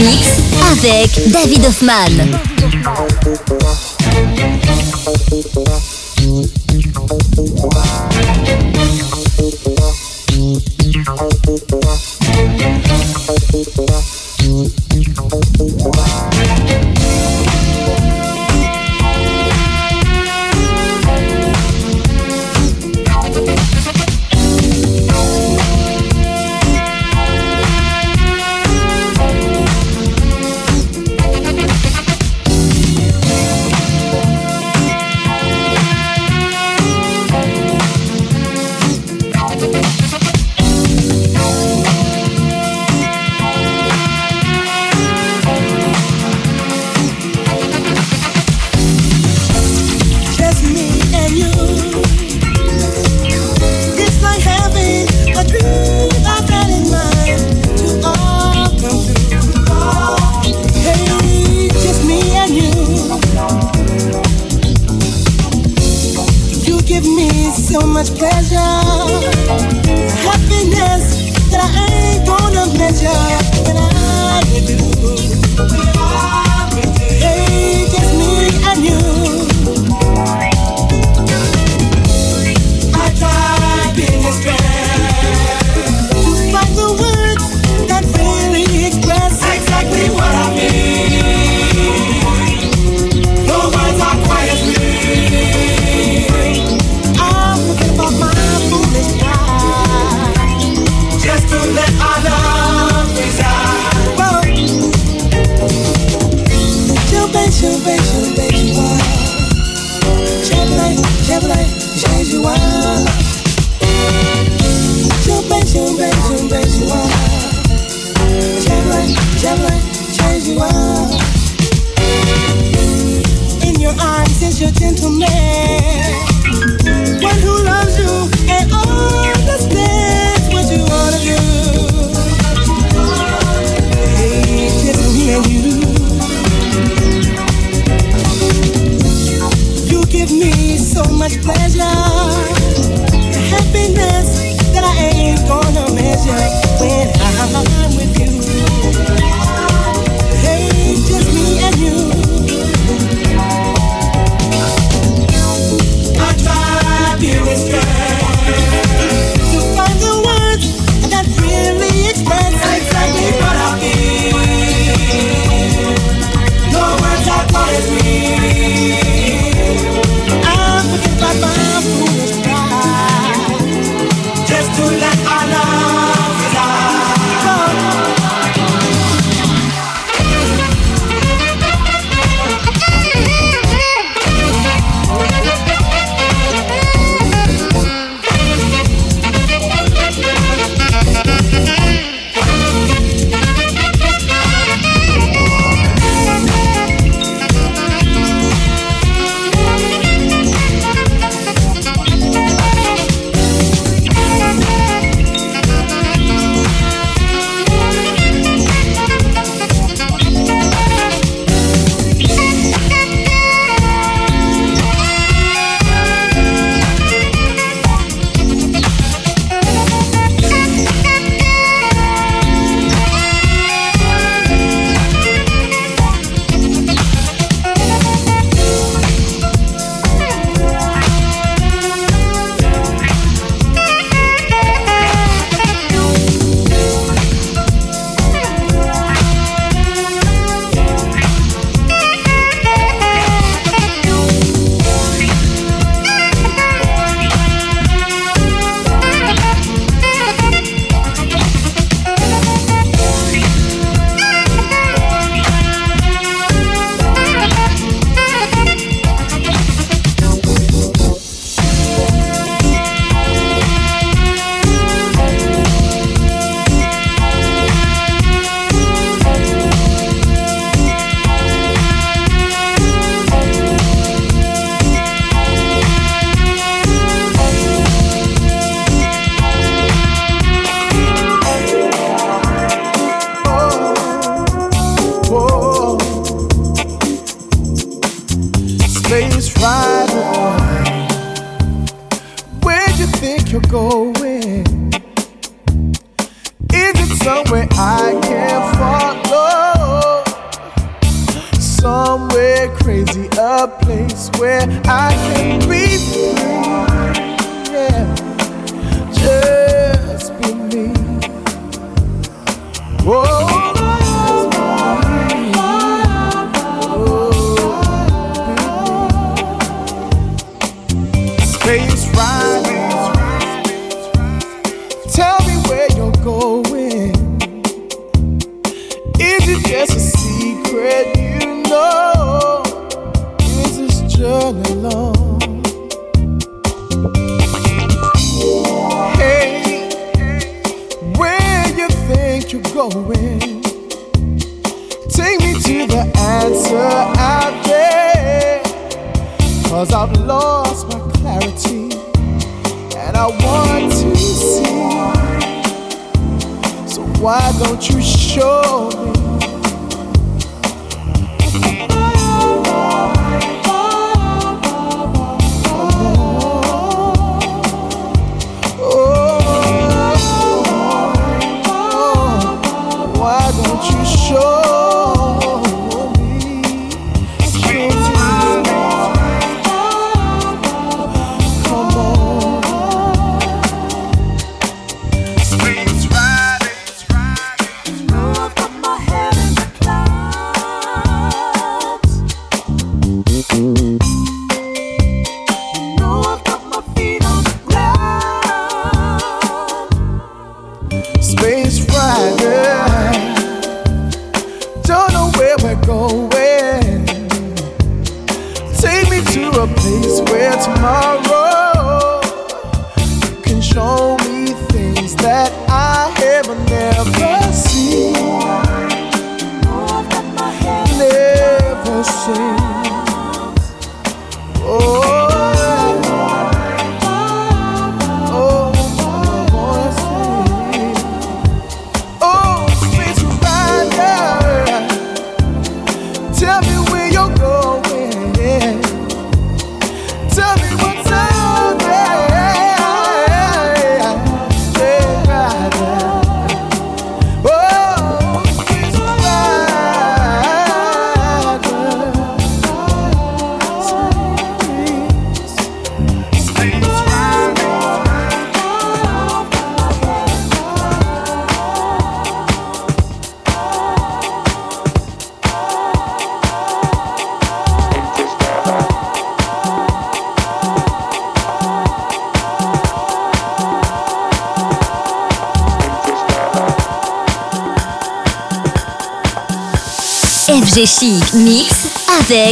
Avec David Hoffman.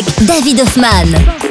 David Hoffman.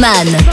David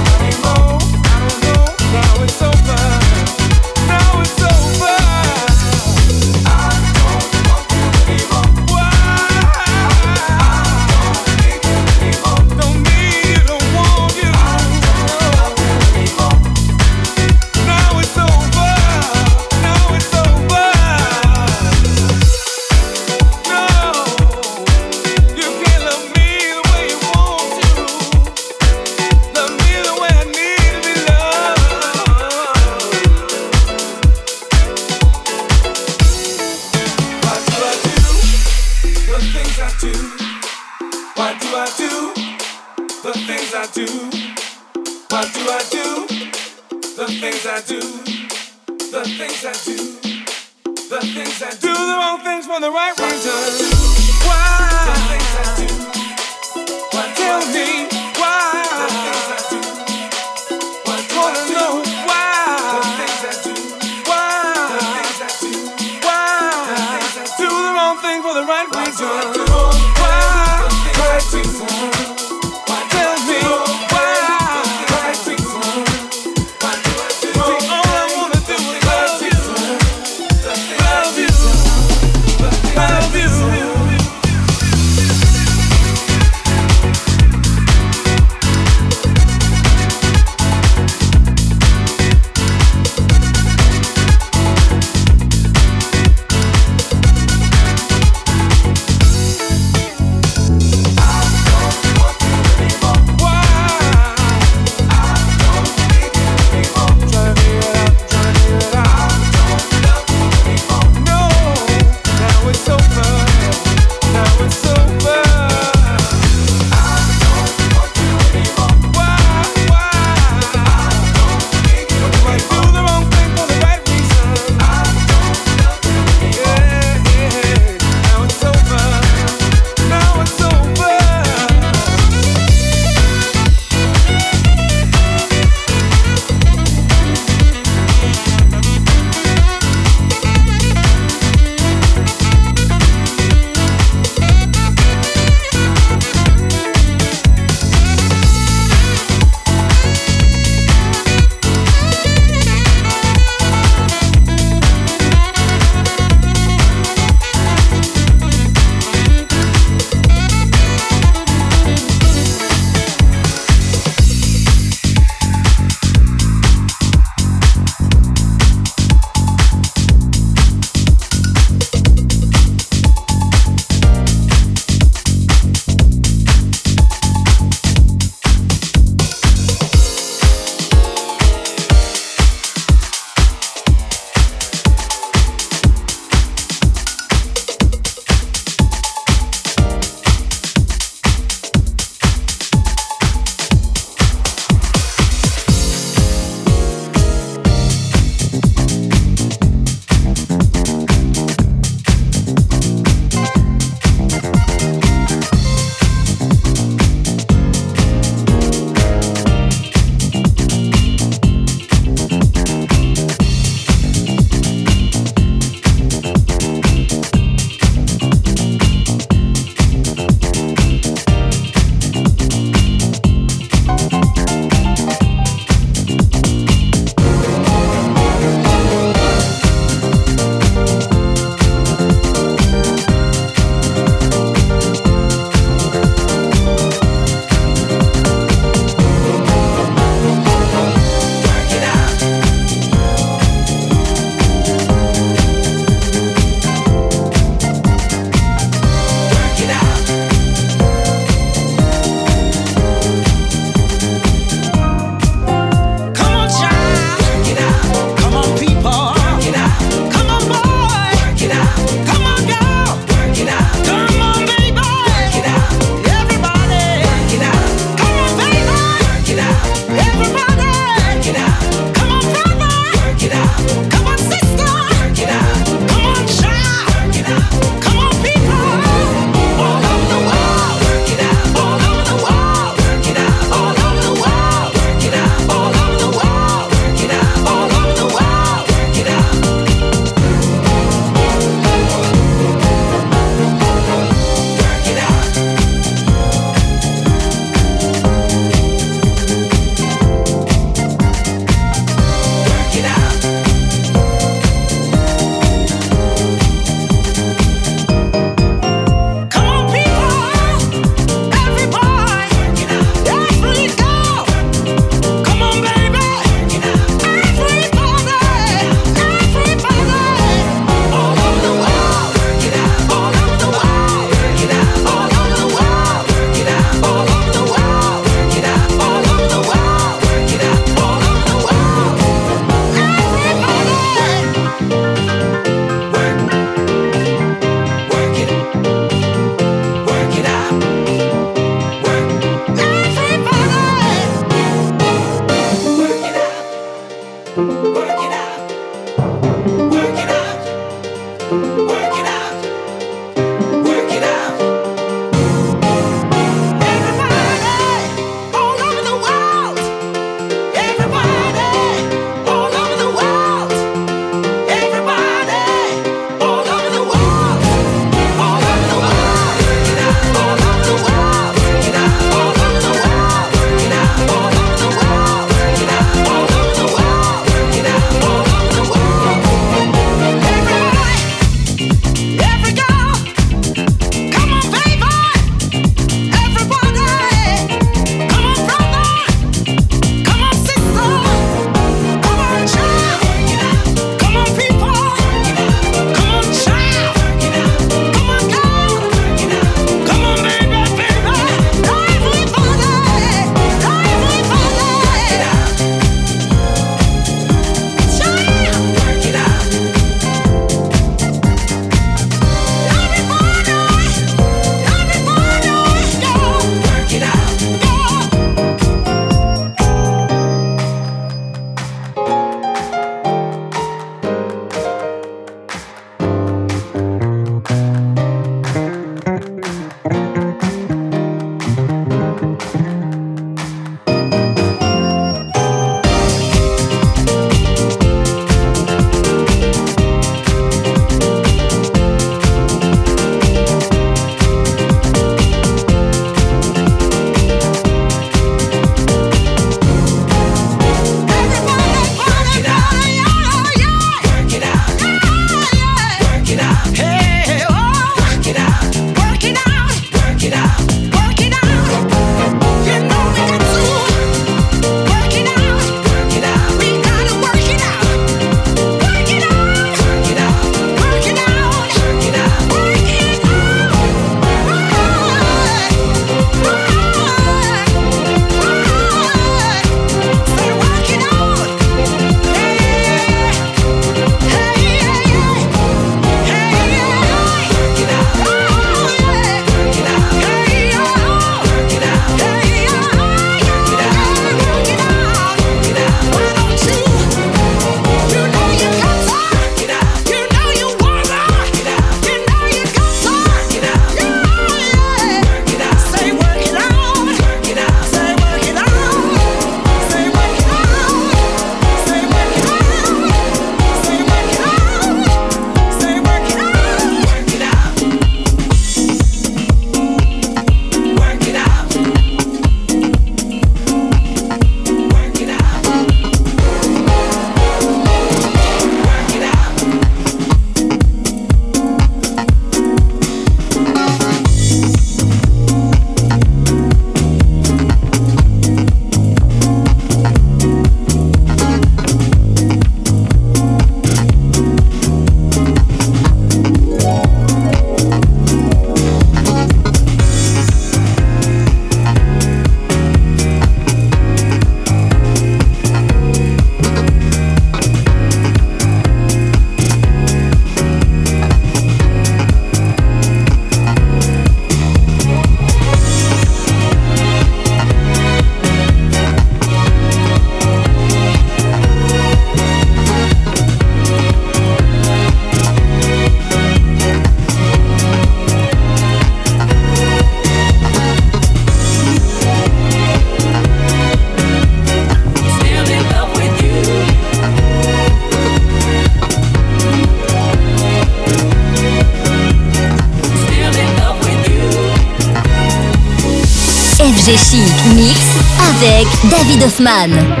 David Hoffman.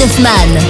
Hoffman.